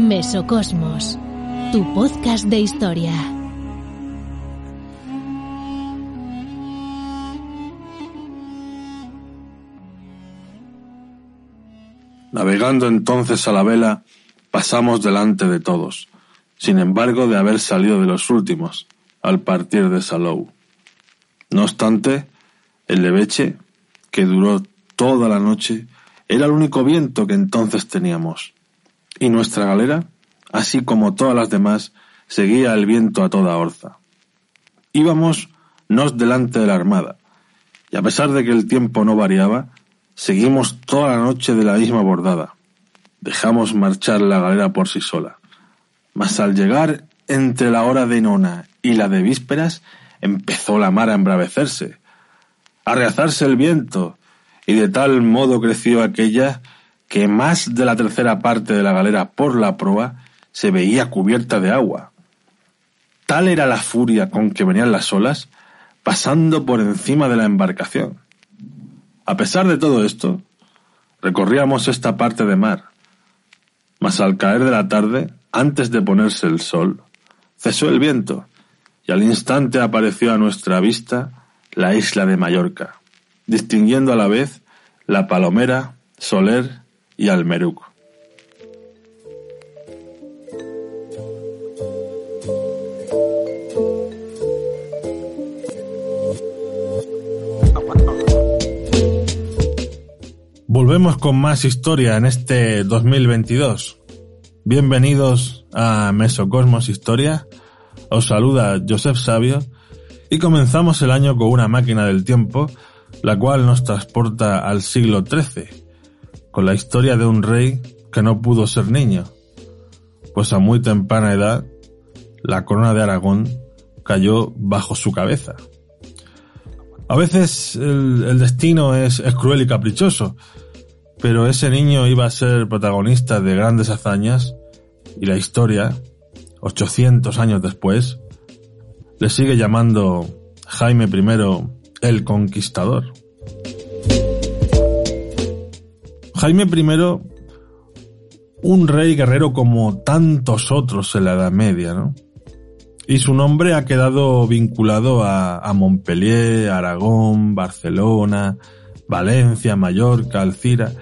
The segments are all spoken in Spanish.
Mesocosmos, tu podcast de historia. Navegando entonces a la vela, pasamos delante de todos, sin embargo de haber salido de los últimos, al partir de Salou. No obstante, el leveche, que duró toda la noche, era el único viento que entonces teníamos. Y nuestra galera, así como todas las demás, seguía el viento a toda orza. Íbamos nos delante de la armada, y a pesar de que el tiempo no variaba, seguimos toda la noche de la misma bordada. Dejamos marchar la galera por sí sola. Mas al llegar entre la hora de nona y la de vísperas, empezó la mar a embravecerse, a reazarse el viento, y de tal modo creció aquella que más de la tercera parte de la galera por la proa se veía cubierta de agua. Tal era la furia con que venían las olas, pasando por encima de la embarcación. A pesar de todo esto, recorríamos esta parte de mar, mas al caer de la tarde, antes de ponerse el sol, cesó el viento, y al instante apareció a nuestra vista la isla de Mallorca, distinguiendo a la vez la Palomera, Soler y Almeruc. Volvemos con más historia en este 2022. Bienvenidos a Mesocosmos Historia. Os saluda Joseph Sabio y comenzamos el año con una máquina del tiempo, la cual nos transporta al siglo XIII, con la historia de un rey que no pudo ser niño, pues a muy temprana edad la corona de Aragón cayó bajo su cabeza. A veces el, destino es, es cruel y caprichoso, pero ese niño iba a ser protagonista de grandes hazañas y la historia, 800 años después, le sigue llamando Jaime I el Conquistador. Jaime I, un rey guerrero como tantos otros en la Edad Media, ¿no? Y su nombre ha quedado vinculado a, Montpellier, Aragón, Barcelona, Valencia, Mallorca, Alcira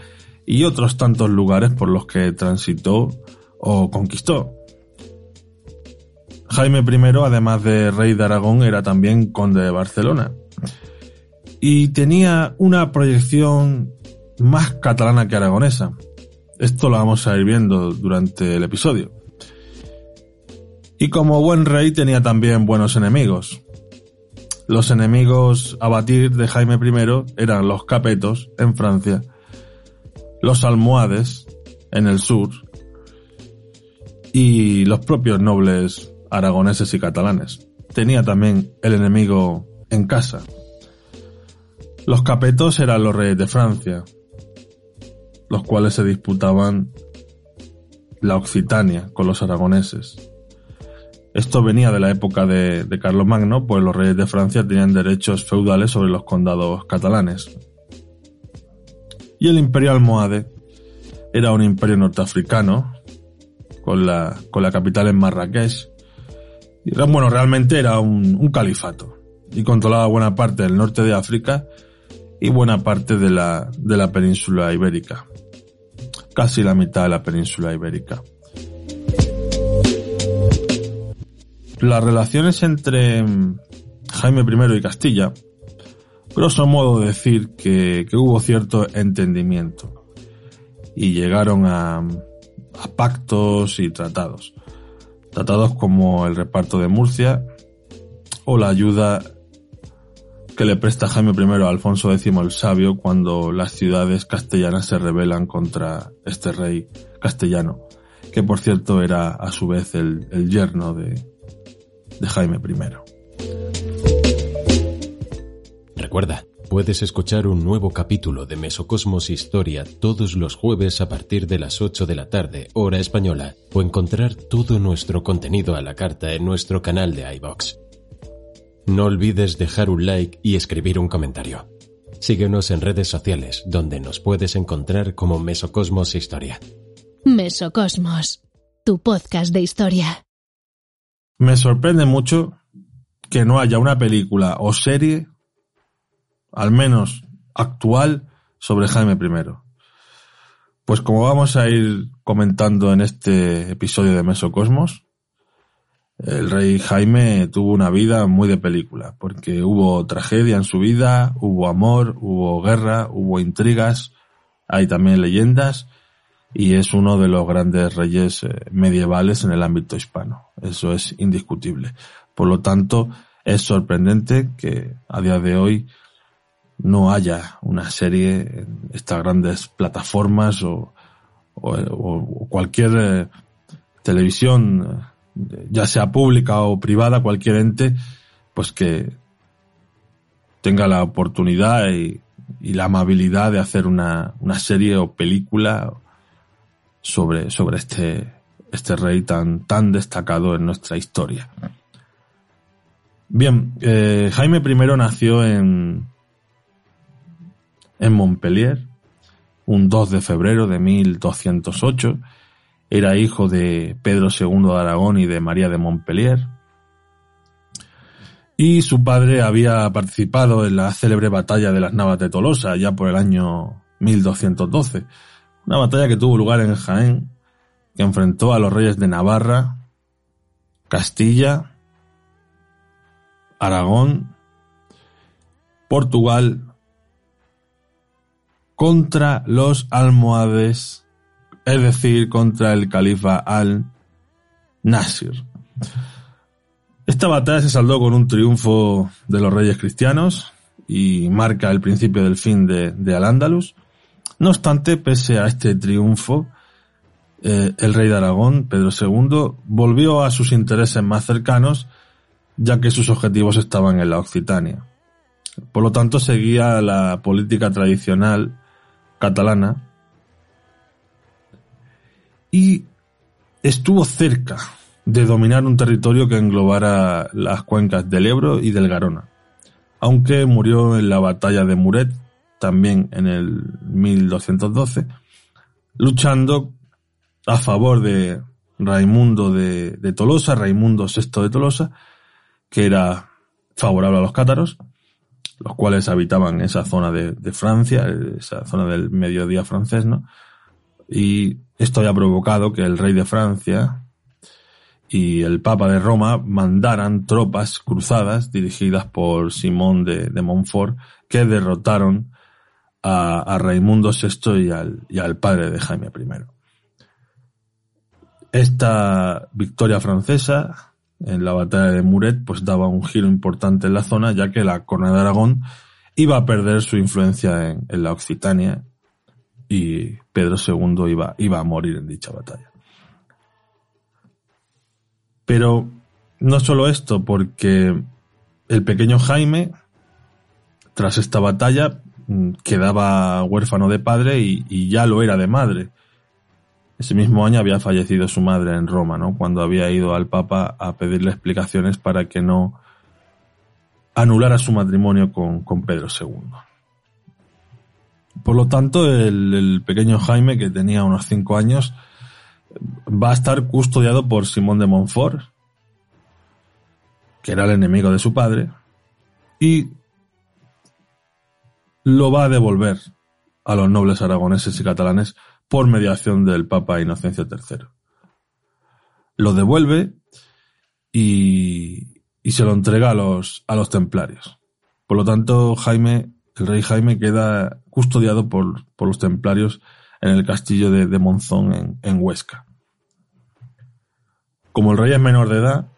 y otros tantos lugares por los que transitó o conquistó. Jaime I, además de rey de Aragón, era también conde de Barcelona. Y tenía una proyección más catalana que aragonesa. Esto lo vamos a ir viendo durante el episodio. Y como buen rey tenía también buenos enemigos. Los enemigos a batir de Jaime I eran los capetos en Francia, los almohades en el sur y los propios nobles aragoneses y catalanes. Tenía también el enemigo en casa. Los capetos eran los reyes de Francia, los cuales se disputaban la Occitania con los aragoneses. Esto venía de la época de, de Carlos Magno, pues los reyes de Francia tenían derechos feudales sobre los condados catalanes. Y el imperio almohade era un imperio norteafricano, con la, con la capital en Marrakech. Bueno, realmente era un, un califato y controlaba buena parte del norte de África y buena parte de la, de la península ibérica. Casi la mitad de la península ibérica. Las relaciones entre Jaime I y Castilla, grosso modo decir que, que hubo cierto entendimiento y llegaron a, a pactos y tratados. Tratados como el reparto de Murcia o la ayuda que le presta Jaime I a Alfonso X el Sabio cuando las ciudades castellanas se rebelan contra este rey castellano, que por cierto era a su vez el, el yerno de, de Jaime I. Recuerda, puedes escuchar un nuevo capítulo de Mesocosmos Historia todos los jueves a partir de las 8 de la tarde, hora española, o encontrar todo nuestro contenido a la carta en nuestro canal de iBox. No olvides dejar un like y escribir un comentario. Síguenos en redes sociales, donde nos puedes encontrar como Mesocosmos Historia. Mesocosmos, tu podcast de historia. Me sorprende mucho que no haya una película o serie, al menos actual, sobre Jaime I. Pues como vamos a ir comentando en este episodio de Mesocosmos, el rey Jaime tuvo una vida muy de película, porque hubo tragedia en su vida, hubo amor, hubo guerra, hubo intrigas, hay también leyendas, y es uno de los grandes reyes eh, medievales en el ámbito hispano. Eso es indiscutible. Por lo tanto, es sorprendente que a día de hoy no haya una serie en estas grandes plataformas o, cualquier eh, televisión, eh, ya sea pública o privada, cualquier ente, pues que tenga la oportunidad y, la amabilidad de hacer una, una serie o película sobre, sobre este, este rey tan, tan destacado en nuestra historia. Bien, eh, Jaime I nació en, en Montpellier, un 2 de febrero de 1208. Era hijo de Pedro II de Aragón y de María de Montpellier. Y su padre había participado en la célebre batalla de las Navas de Tolosa ya por el año 1212 una batalla que tuvo lugar en Jaén, que enfrentó a los reyes de Navarra, Castilla, Aragón, Portugal, contra los almohades, es decir, contra el califa al-Nasir. Esta batalla se saldó con un triunfo de los reyes cristianos y marca el principio del fin de, Al-Ándalus. No obstante, pese a este triunfo, eh, el rey de Aragón, Pedro II, volvió a sus intereses más cercanos, ya que sus objetivos estaban en la Occitania. Por lo tanto, seguía la política tradicional catalana y estuvo cerca de dominar un territorio que englobara las cuencas del Ebro y del Garona, aunque murió en la batalla de Muret también en el 1212, luchando a favor de Raimundo de, Tolosa, Raimundo VI de Tolosa, que era favorable a los cátaros, los cuales habitaban esa zona de, de Francia, esa zona del mediodía francés, ¿no? Y esto había provocado que el rey de Francia y el Papa de Roma mandaran tropas cruzadas dirigidas por Simón de, Montfort que derrotaron a, Raimundo VI y al, padre de Jaime I. Esta victoria francesa en la batalla de Muret pues daba un giro importante en la zona ya que la corona de Aragón iba a perder su influencia en, en la Occitania y Pedro II iba, iba a morir en dicha batalla. Pero no solo esto, porque el pequeño Jaime, tras esta batalla, Mm, quedaba huérfano de padre y, ya lo era de madre. Ese mismo año había fallecido su madre en Roma, ¿no? Cuando había ido al Papa a pedirle explicaciones para que no anulara su matrimonio con, Pedro II. Por lo tanto, el, pequeño Jaime, que tenía unos cinco años, va a estar custodiado por Simón de Montfort, que era el enemigo de su padre, y lo va a devolver a los nobles aragoneses y catalanes por mediación del Papa Inocencio III. Lo devuelve y, se lo entrega a los, a los templarios. Por lo tanto, Jaime, el rey Jaime queda custodiado por, los templarios en el castillo de, Monzón en, Huesca. Como el rey es menor de edad,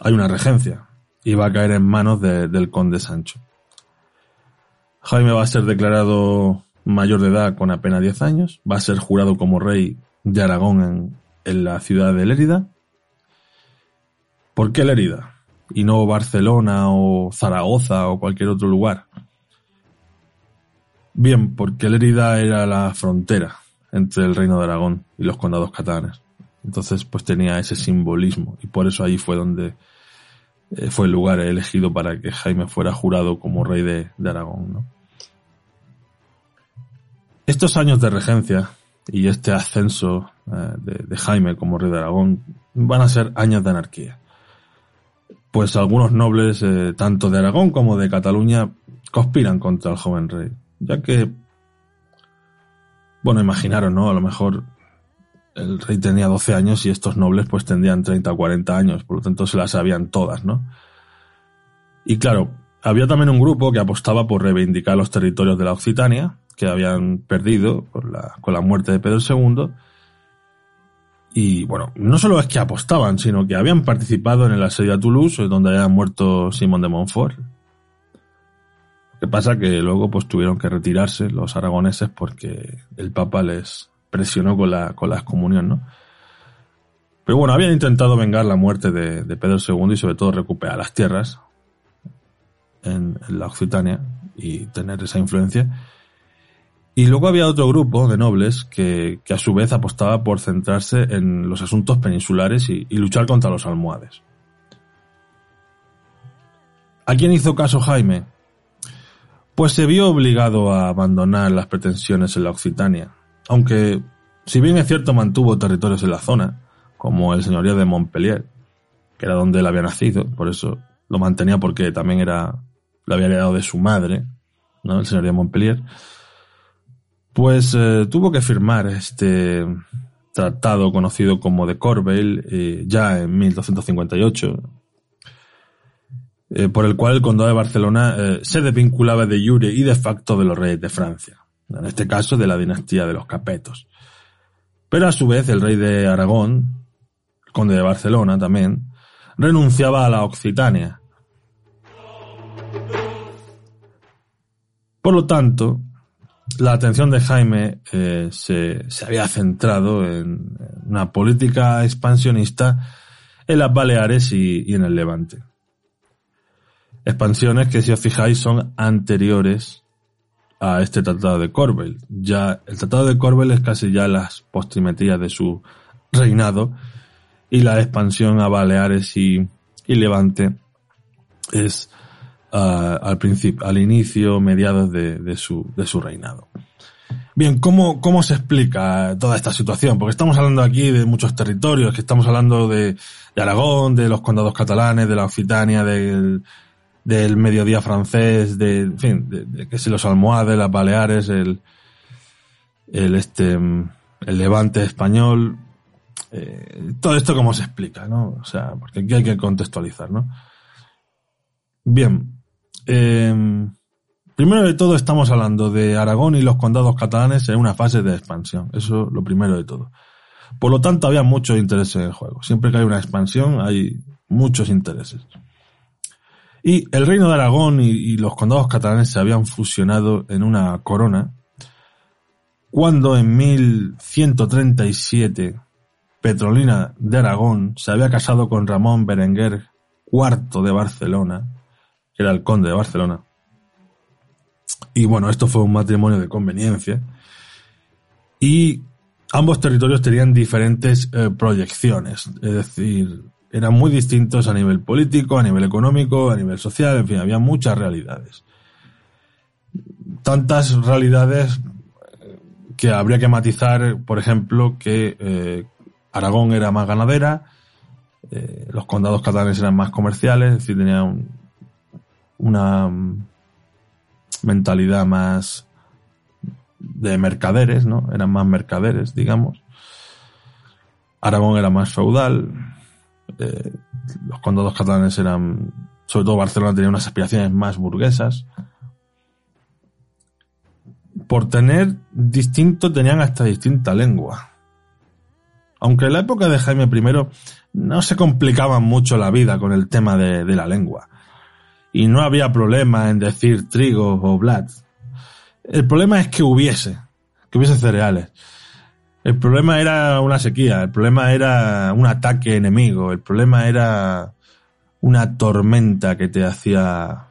hay una regencia y va a caer en manos del conde Sancho. Jaime va a ser declarado mayor de edad con apenas 10 años, va a ser jurado como rey de Aragón en, en la ciudad de Lérida. ¿Por qué Lérida? Y no Barcelona o Zaragoza o cualquier otro lugar. Bien, porque Lérida era la frontera entre el reino de Aragón y los condados catalanes. Entonces, pues tenía ese simbolismo y por eso ahí fue donde eh, fue el lugar elegido para que Jaime fuera jurado como rey de, Aragón. Estos años de regencia y este ascenso eh, de, de, Jaime como rey de Aragón van a ser años de anarquía. Pues algunos nobles, eh, tanto de Aragón como de Cataluña, conspiran contra el joven rey, ya que, bueno, imaginaron, ¿no? A lo mejor el rey tenía 12 años y estos nobles pues tendrían 30 o 40 años, por lo tanto se las sabían todas, ¿no? Y claro, había también un grupo que apostaba por reivindicar los territorios de la Occitania, que habían perdido la, con la muerte de Pedro II. Y bueno, no solo es que apostaban, sino que habían participado en el asedio a Toulouse, donde había muerto Simón de Montfort. Lo que pasa que luego pues tuvieron que retirarse los aragoneses porque el Papa les presionó con la, con excomunión, ¿no? Pero bueno, habían intentado vengar la muerte de, Pedro II y sobre todo recuperar las tierras en, la Occitania y tener esa influencia. Y luego había otro grupo de nobles que, que, a su vez apostaba por centrarse en los asuntos peninsulares y, luchar contra los almohades. ¿A quién hizo caso Jaime? Pues se vio obligado a abandonar las pretensiones en la Occitania, aunque si bien es cierto mantuvo territorios en la zona, como el señorío de Montpellier, que era donde él había nacido, por eso lo mantenía porque también era, lo había heredado de su madre, ¿no? El señorío de Montpellier pues eh, tuvo que firmar este tratado conocido como de Corbeil eh, ya en 1258, eh, por el cual el condado de Barcelona eh, se desvinculaba de jure y de facto de los reyes de Francia, en este caso de la dinastía de los Capetos. Pero a su vez el rey de Aragón, el conde de Barcelona también, renunciaba a la Occitania. Por lo tanto, la atención de Jaime eh, se, se, había centrado en una política expansionista en las Baleares y, y, en el Levante. Expansiones que, si os fijáis, son anteriores a este tratado de Corbel. Ya, el tratado de Corbel es casi ya las postrimerías de su reinado y la expansión a Baleares y, y Levante es uh, al principio, al inicio, mediados de, de, su, de su reinado. Bien, ¿cómo, ¿cómo se explica toda esta situación? Porque estamos hablando aquí de muchos territorios, que estamos hablando de, de Aragón, de los condados catalanes, de la Occitania, del, del mediodía francés, de, en fin, de, de que si los almohades, las Baleares, el, el este, el levante español, eh, todo esto cómo se explica, ¿no? O sea, porque aquí hay que contextualizar, ¿no? Bien, eh, primero de todo estamos hablando de Aragón y los condados catalanes en una fase de expansión. Eso lo primero de todo. Por lo tanto, había muchos intereses en el juego. Siempre que hay una expansión hay muchos intereses. Y el reino de Aragón y, los condados catalanes se habían fusionado en una corona cuando en 1137 Petrolina de Aragón se había casado con Ramón Berenguer IV de Barcelona que era el conde de Barcelona. Y bueno, esto fue un matrimonio de conveniencia. Y ambos territorios tenían diferentes eh, proyecciones, es decir, eran muy distintos a nivel político, a nivel económico, a nivel social, en fin, había muchas realidades. Tantas realidades que habría que matizar, por ejemplo, que eh, Aragón era más ganadera, eh, los condados catalanes eran más comerciales, es decir, tenían una mentalidad más de mercaderes, ¿no? Eran más mercaderes, digamos. Aragón era más feudal. Eh, los condados catalanes eran, sobre todo Barcelona tenía unas aspiraciones más burguesas. Por tener distinto, tenían hasta distinta lengua. Aunque en la época de Jaime I no se complicaba mucho la vida con el tema de, de la lengua y no había problema en decir trigo o blat. El problema es que hubiese, que hubiese cereales. El problema era una sequía, el problema era un ataque enemigo, el problema era una tormenta que te hacía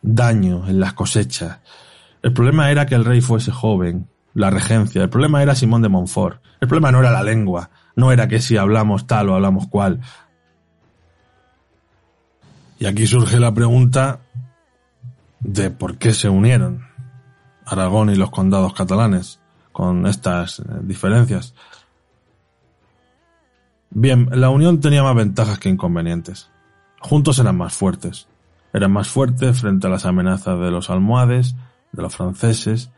daño en las cosechas. El problema era que el rey fuese joven, la regencia. El problema era Simón de Montfort. El problema no era la lengua, no era que si hablamos tal o hablamos cual. Y aquí surge la pregunta de por qué se unieron Aragón y los condados catalanes con estas eh, diferencias. Bien, la unión tenía más ventajas que inconvenientes. Juntos eran más fuertes. Eran más fuertes frente a las amenazas de los almohades, de los franceses,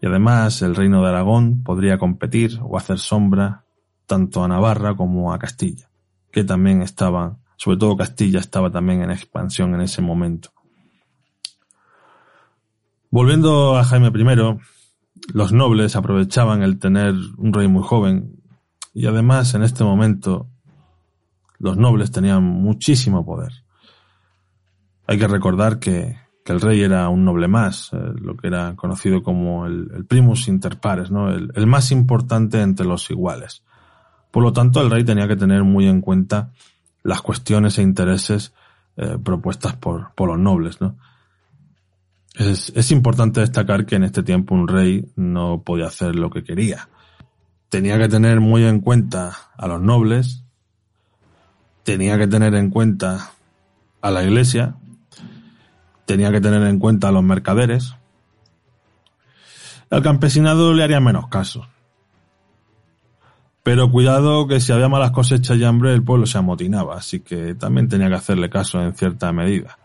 y además el reino de Aragón podría competir o hacer sombra tanto a Navarra como a Castilla, que también estaban, sobre todo Castilla estaba también en expansión en ese momento. Volviendo a Jaime I, los nobles aprovechaban el tener un rey muy joven y además en este momento los nobles tenían muchísimo poder. Hay que recordar que, el rey era un noble más, eh, lo que era conocido como el, primus inter pares, ¿no? El, más importante entre los iguales. Por lo tanto, el rey tenía que tener muy en cuenta las cuestiones e intereses eh, propuestas por, por los nobles, ¿no? Es, importante destacar que en este tiempo un rey no podía hacer lo que quería. Tenía que tener muy en cuenta a los nobles, tenía que tener en cuenta a la iglesia, tenía que tener en cuenta a los mercaderes. Al campesinado le haría menos caso. Pero cuidado que si había malas cosechas y hambre el pueblo se amotinaba, así que también tenía que hacerle caso en cierta medida.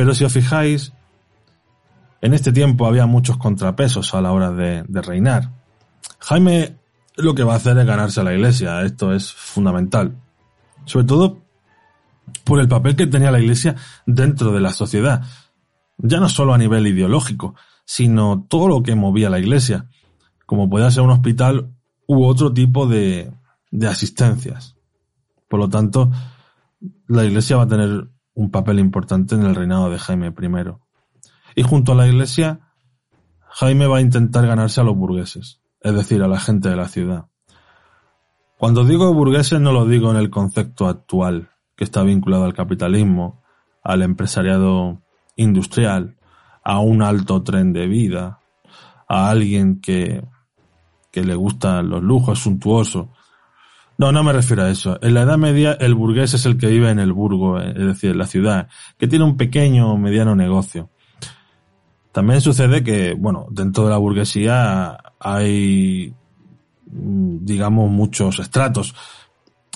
Pero si os fijáis, en este tiempo había muchos contrapesos a la hora de, reinar. Jaime lo que va a hacer es ganarse a la iglesia, esto es fundamental. Sobre todo por el papel que tenía la iglesia dentro de la sociedad. Ya no solo a nivel ideológico, sino todo lo que movía la iglesia, como podía ser un hospital u otro tipo de asistencias. Por lo tanto, la iglesia va a tener un papel importante en el reinado de Jaime I. Y junto a la iglesia, Jaime va a intentar ganarse a los burgueses, es decir, a la gente de la ciudad. Cuando digo burgueses no lo digo en el concepto actual, que está vinculado al capitalismo, al empresariado industrial, a un alto tren de vida, a alguien que, que le gustan los lujos suntuosos, no, no me refiero a eso. En la Edad Media el burgués es el que vive en el burgo, es decir, en la ciudad, que tiene un pequeño o mediano negocio. También sucede que, bueno, dentro de la burguesía hay, digamos, muchos estratos.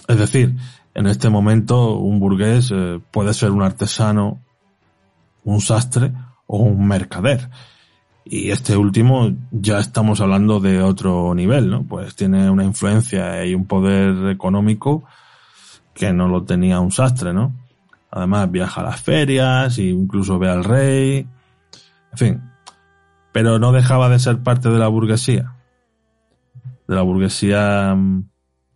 Es decir, en este momento un burgués eh, puede ser un artesano, un sastre o un mercader. Y este último ya estamos hablando de otro nivel, ¿no? Pues tiene una influencia y un poder económico que no lo tenía un sastre, ¿no? Además viaja a las ferias e incluso ve al rey. En fin. Pero no dejaba de ser parte de la burguesía. De la burguesía mm,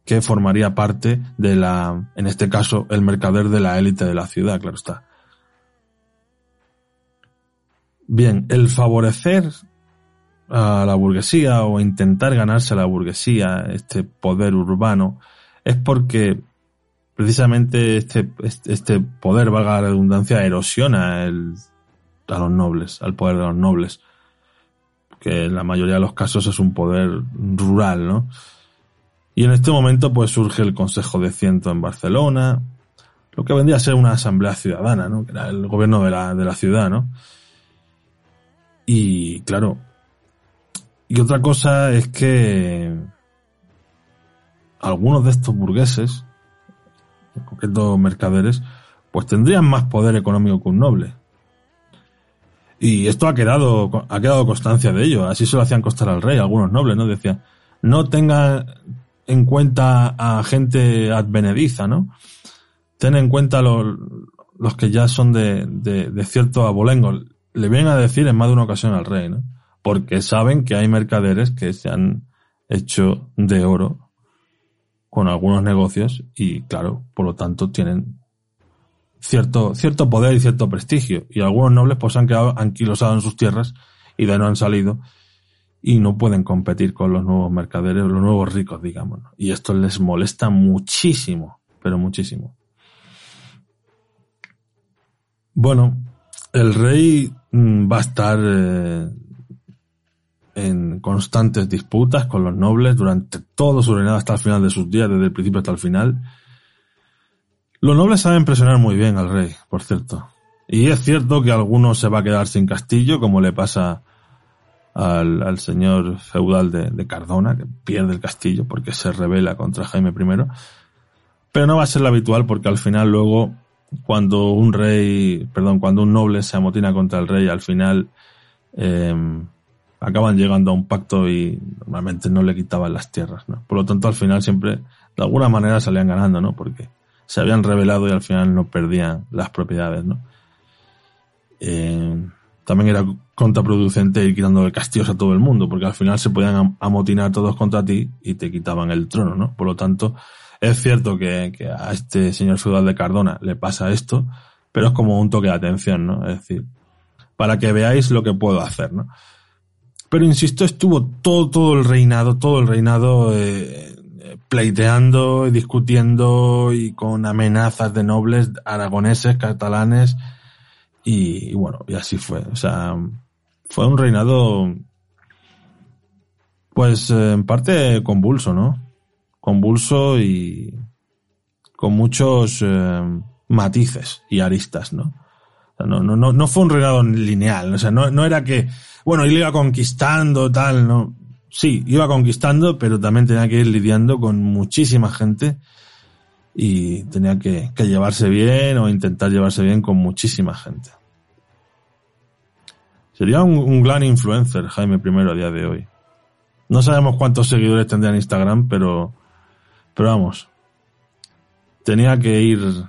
que formaría parte de la, en este caso, el mercader de la élite de la ciudad, claro está. Bien, el favorecer a la burguesía o intentar ganarse a la burguesía, este poder urbano, es porque precisamente este, este poder, valga la redundancia, erosiona el, a los nobles, al poder de los nobles. Que en la mayoría de los casos es un poder rural, ¿no? Y en este momento pues surge el Consejo de Ciento en Barcelona, lo que vendría a ser una asamblea ciudadana, ¿no? Que era el gobierno de la, de la ciudad, ¿no? Y claro, y otra cosa es que algunos de estos burgueses, en mercaderes, pues tendrían más poder económico que un noble. Y esto ha quedado, ha quedado constancia de ello. Así se lo hacían costar al rey, algunos nobles, ¿no? Decían, no tenga en cuenta a gente advenediza, ¿no? Ten en cuenta los, los que ya son de, de, de cierto abolengo le vienen a decir en más de una ocasión al rey, ¿no? Porque saben que hay mercaderes que se han hecho de oro con algunos negocios y, claro, por lo tanto tienen cierto, cierto poder y cierto prestigio. Y algunos nobles pues han quedado anquilosados en sus tierras y de no han salido y no pueden competir con los nuevos mercaderes, los nuevos ricos, digamos. Y esto les molesta muchísimo, pero muchísimo. Bueno, el rey mm, va a estar eh, en constantes disputas con los nobles durante todo su reinado hasta el final de sus días, desde el principio hasta el final. Los nobles saben presionar muy bien al rey, por cierto. Y es cierto que alguno se va a quedar sin castillo, como le pasa al, señor feudal de, Cardona, que pierde el castillo porque se rebela contra Jaime I. Pero no va a ser lo habitual porque al final luego, cuando un rey, perdón, cuando un noble se amotina contra el rey, al final em, acaban llegando a un pacto y normalmente no le quitaban las tierras, ¿no? Por lo tanto, al final siempre, de alguna manera salían ganando, ¿no? Porque se habían rebelado y al final no perdían las propiedades, ¿no? Eh, también era contraproducente ir quitando castillos a todo el mundo, porque al final se podían amotinar todos contra ti y te quitaban el trono, ¿no? Por lo tanto, es cierto que, a este señor feudal de Cardona le pasa esto, pero es como un toque de atención, ¿no? Es decir, para que veáis lo que puedo hacer, ¿no? Pero insisto, estuvo todo, todo el reinado, todo el reinado eh, pleiteando y discutiendo y con amenazas de nobles aragoneses, catalanes, y, bueno, y así fue. O sea, fue un reinado, pues en parte convulso, ¿no? Convulso y con muchos eh, matices y aristas, ¿no? no, no, no, fue un reinado lineal, o sea, no, era que, bueno, él iba conquistando, tal, ¿no? Sí, iba conquistando, pero también tenía que ir lidiando con muchísima gente y tenía que, llevarse bien o intentar llevarse bien con muchísima gente. Sería un, gran influencer Jaime I a día de hoy. No sabemos cuántos seguidores tendría en Instagram, pero, pero vamos, tenía que ir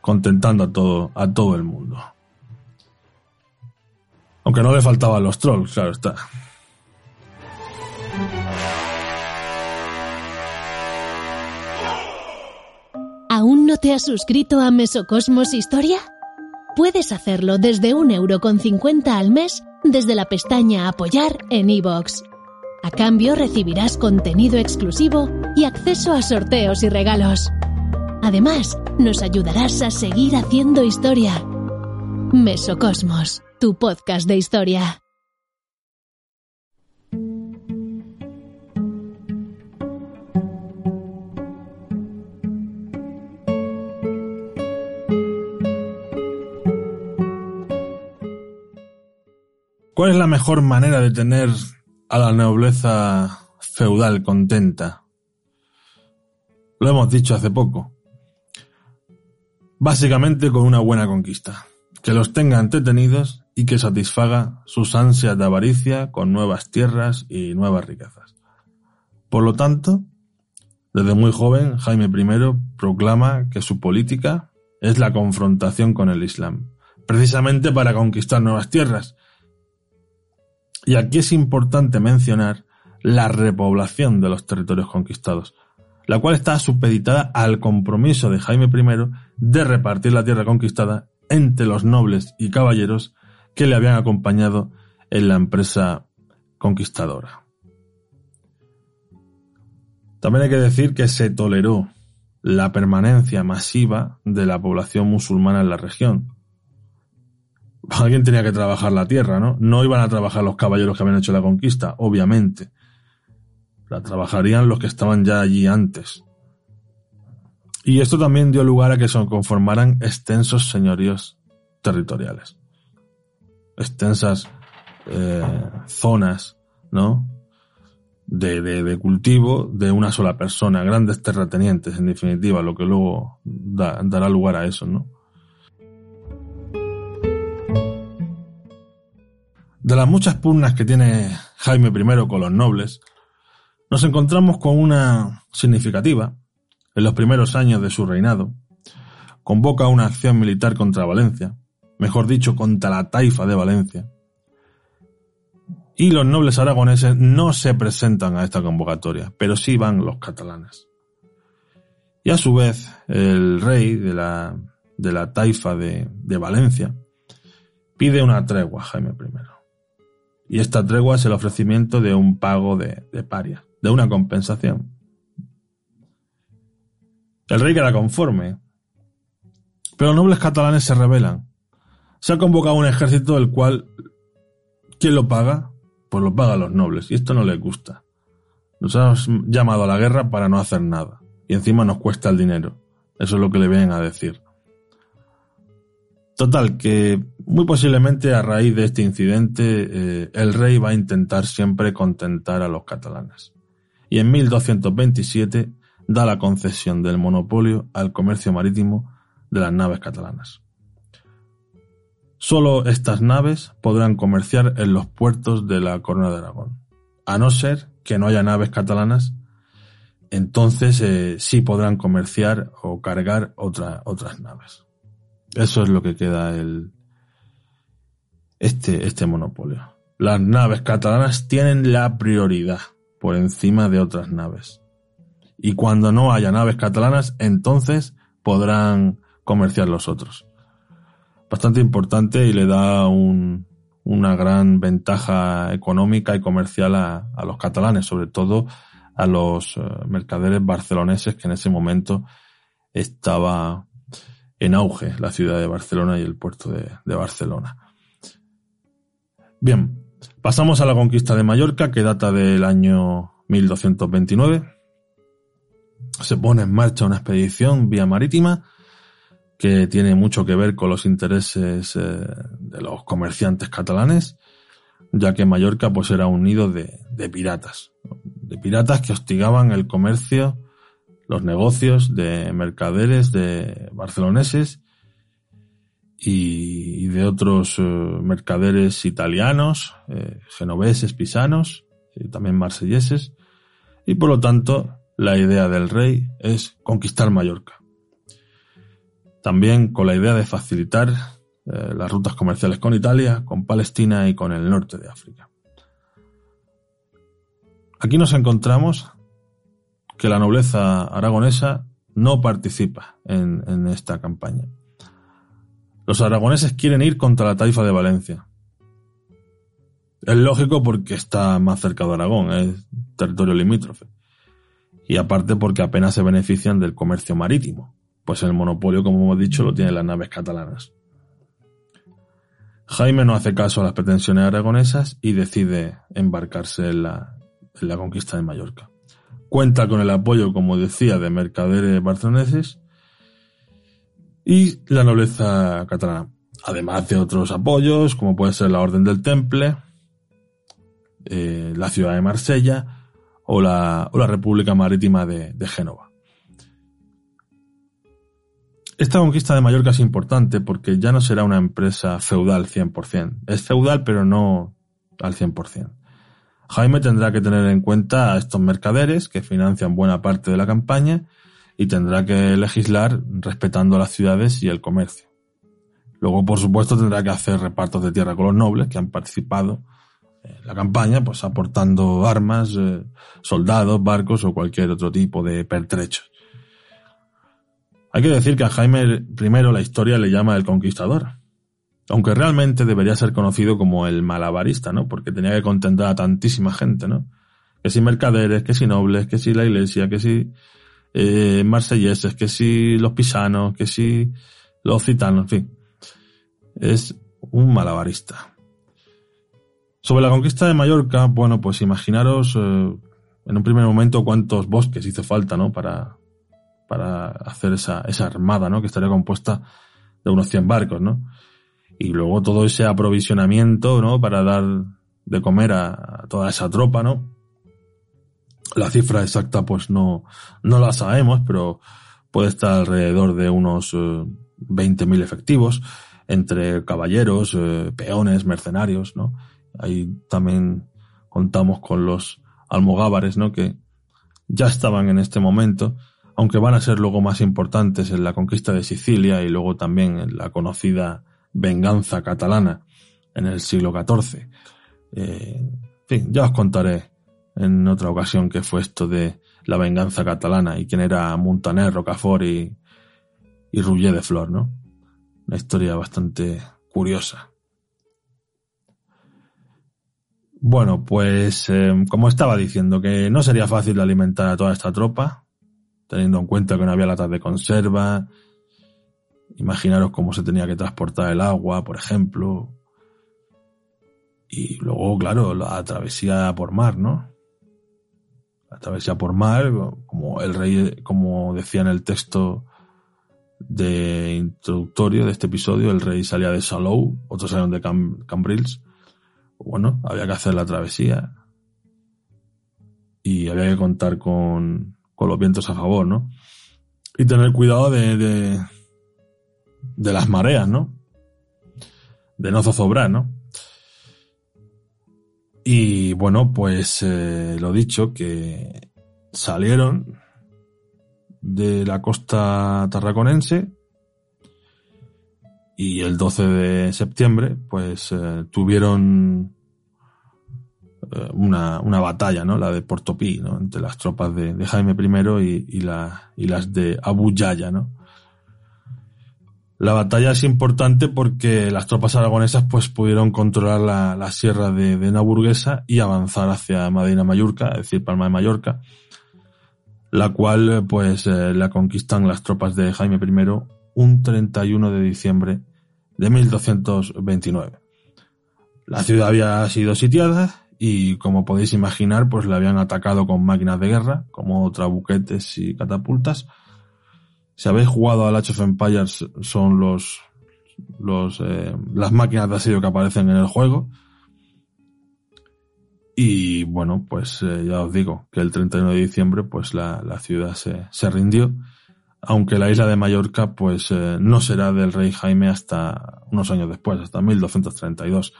contentando a todo, a todo el mundo. Aunque no le faltaban los trolls, claro está. ¿Aún no te has suscrito a Mesocosmos Historia? Puedes hacerlo desde un euro con cincuenta al mes desde la pestaña Apoyar en iVoox. A cambio recibirás contenido exclusivo y acceso a sorteos y regalos. Además, nos ayudarás a seguir haciendo historia. Mesocosmos, tu podcast de historia. ¿Cuál es la mejor manera de tener a la nobleza feudal contenta? Lo hemos dicho hace poco. Básicamente con una buena conquista. Que los tenga entretenidos y que satisfaga sus ansias de avaricia con nuevas tierras y nuevas riquezas. Por lo tanto, desde muy joven, Jaime I proclama que su política es la confrontación con el Islam, precisamente para conquistar nuevas tierras y aquí es importante mencionar la repoblación de los territorios conquistados, la cual está supeditada al compromiso de Jaime I de repartir la tierra conquistada entre los nobles y caballeros que le habían acompañado en la empresa conquistadora. También hay que decir que se toleró la permanencia masiva de la población musulmana en la región, alguien tenía que trabajar la tierra, ¿no? No iban a trabajar los caballeros que habían hecho la conquista, obviamente. La trabajarían los que estaban ya allí antes. Y esto también dio lugar a que se conformaran extensos señoríos territoriales. Extensas eh, zonas, ¿no? De, de, cultivo de una sola persona, grandes terratenientes, en definitiva, lo que luego dará lugar a eso, ¿no? De las muchas pugnas que tiene Jaime I con los nobles, nos encontramos con una significativa. En los primeros años de su reinado, convoca una acción militar contra Valencia, mejor dicho, contra la taifa de Valencia. Y los nobles aragoneses no se presentan a esta convocatoria, pero sí van los catalanes. Y a su vez, el rey de la de la taifa de, de Valencia, pide una tregua a Jaime I. Y esta tregua es el ofrecimiento de un pago de, paria, de una compensación. El rey queda conforme, pero los nobles catalanes se rebelan. Se ha convocado un ejército del cual, ¿quién lo paga? Pues lo pagan los nobles, y esto no les gusta. Nos has llamado a la guerra para no hacer nada, y encima nos cuesta el dinero. Eso es lo que le vienen a decir. Total, que muy posiblemente a raíz de este incidente eh, el rey va a intentar siempre contentar a los catalanes. Y en 1227 da la concesión del monopolio al comercio marítimo de las naves catalanas. Solo estas naves podrán comerciar en los puertos de la Corona de Aragón. A no ser que no haya naves catalanas, entonces eh, sí podrán comerciar o cargar otras naves. Eso es lo que queda el, este, este monopolio. Las naves catalanas tienen la prioridad por encima de otras naves. Y cuando no haya naves catalanas, entonces podrán comerciar los otros. Bastante importante y le da un, una gran ventaja económica y comercial a, a los catalanes, sobre todo a los eh, mercaderes barceloneses que en ese momento estaba en auge la ciudad de Barcelona y el puerto de, Barcelona. Bien, pasamos a la conquista de Mallorca que data del año 1229. Se pone en marcha una expedición vía marítima que tiene mucho que ver con los intereses eh, de los comerciantes catalanes, ya que Mallorca pues era un nido de piratas, de piratas que hostigaban el comercio, los negocios de mercaderes de barceloneses y, de otros eh, mercaderes italianos, eh, genoveses, pisanos, y también marselleses, y por lo tanto la idea del rey es conquistar Mallorca. También con la idea de facilitar eh, las rutas comerciales con Italia, con Palestina y con el norte de África. Aquí nos encontramos que la nobleza aragonesa no participa en, esta campaña. Los aragoneses quieren ir contra la taifa de Valencia. Es lógico porque está más cerca de Aragón, es territorio limítrofe. Y aparte porque apenas se benefician del comercio marítimo, pues el monopolio, como hemos dicho, lo tienen las naves catalanas. Jaime no hace caso a las pretensiones aragonesas y decide embarcarse en la conquista de Mallorca. Cuenta con el apoyo, como decía, de mercaderes barceloneses y la nobleza catalana, además de otros apoyos, como puede ser la Orden del Temple, eh, la ciudad de Marsella o la, o la República Marítima de, de Génova. Esta conquista de Mallorca es importante porque ya no será una empresa feudal 100%. Es feudal pero no al 100%. Jaime tendrá que tener en cuenta a estos mercaderes que financian buena parte de la campaña y tendrá que legislar respetando las ciudades y el comercio. Luego, por supuesto, tendrá que hacer repartos de tierra con los nobles que han participado en la campaña, pues aportando armas, eh, soldados, barcos o cualquier otro tipo de pertrechos. Hay que decir que a Jaime I la historia le llama el conquistador, aunque realmente debería ser conocido como el malabarista, ¿no? Porque tenía que contentar a tantísima gente, ¿no? Que si mercaderes, que si nobles, que si la iglesia, que si eh, marselleses, que si los pisanos, que si los citanos, en fin. Es un malabarista. Sobre la conquista de Mallorca, bueno, pues imaginaros eh, en un primer momento cuántos bosques hizo falta, ¿no? Para, para hacer esa, esa armada, ¿no? Que estaría compuesta de unos 100 barcos, ¿no? Y luego todo ese aprovisionamiento, ¿no? Para dar de comer a toda esa tropa, ¿no? La cifra exacta pues no, no la sabemos, pero puede estar alrededor de unos 20.000 eh, efectivos entre caballeros, eh, peones, mercenarios, ¿no? Ahí también contamos con los almogávares, ¿no? Que ya estaban en este momento, aunque van a ser luego más importantes en la conquista de Sicilia y luego también en la conocida venganza catalana en el siglo XIV. Eh, en fin, ya os contaré en otra ocasión que fue esto de la venganza catalana y quién era Montaner, Rocafort y, y de Flor, ¿no? Una historia bastante curiosa. Bueno, pues eh, como estaba diciendo, que no sería fácil alimentar a toda esta tropa, teniendo en cuenta que no había latas de conserva. Imaginaros cómo se tenía que transportar el agua, por ejemplo. Y luego, claro, la travesía por mar, ¿no? La travesía por mar, como el rey, como decía en el texto de introductorio de este episodio, el rey salía de Salou, otros salieron de Cambrils. Bueno, había que hacer la travesía. Y había que contar con, con los vientos a favor, ¿no? Y tener cuidado de, de, de las mareas, ¿no? De no zozobrar, ¿no? Y bueno, pues eh, lo dicho, que salieron de la costa tarraconense y el 12 de septiembre pues eh, tuvieron eh, una, una, batalla, ¿no? La de Portopí, ¿no? Entre las tropas de, Jaime I y, y las de Abu Yaya, ¿no? La batalla es importante porque las tropas aragonesas pues pudieron controlar la, la sierra de, de Naburguesa y avanzar hacia Medina Mallorca, es decir, Palma de Mallorca, la cual pues eh, la conquistan las tropas de Jaime I un 31 de diciembre de 1229. La ciudad había sido sitiada y como podéis imaginar pues la habían atacado con máquinas de guerra como trabuquetes y catapultas si habéis jugado al Age of Empires, son los, los, eh, las máquinas de asedio que aparecen en el juego. Y bueno, pues eh, ya os digo que el 31 de diciembre, pues la, la ciudad se, se, rindió. Aunque la isla de Mallorca, pues eh, no será del rey Jaime hasta unos años después, hasta 1232.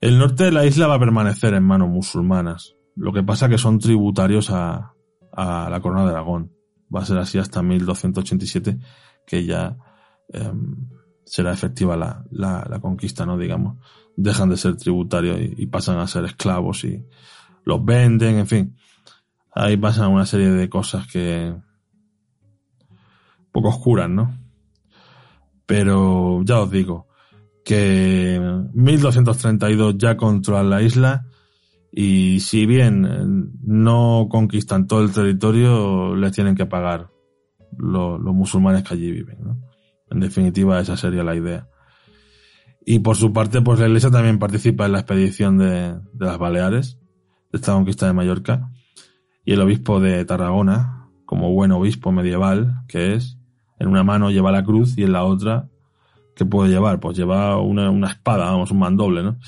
El norte de la isla va a permanecer en manos musulmanas. Lo que pasa que son tributarios a, a la corona de Aragón va a ser así hasta 1287, que ya eh, será efectiva la, la, la, conquista, ¿no? Digamos, dejan de ser tributarios y, y, pasan a ser esclavos y los venden, en fin. Ahí pasan una serie de cosas que poco oscuras, ¿no? Pero ya os digo que 1232 ya controlan la isla y si bien eh, no conquistan todo el territorio, les tienen que pagar los, musulmanes que allí viven. En definitiva, esa sería la idea. Y por su parte, pues la iglesia también participa en la expedición de, de las Baleares, de esta conquista de Mallorca, y el obispo de Tarragona, como buen obispo medieval que es, en una mano lleva la cruz y en la otra, ¿qué puede llevar? Pues lleva una, una espada, vamos, un mandoble, ¿no?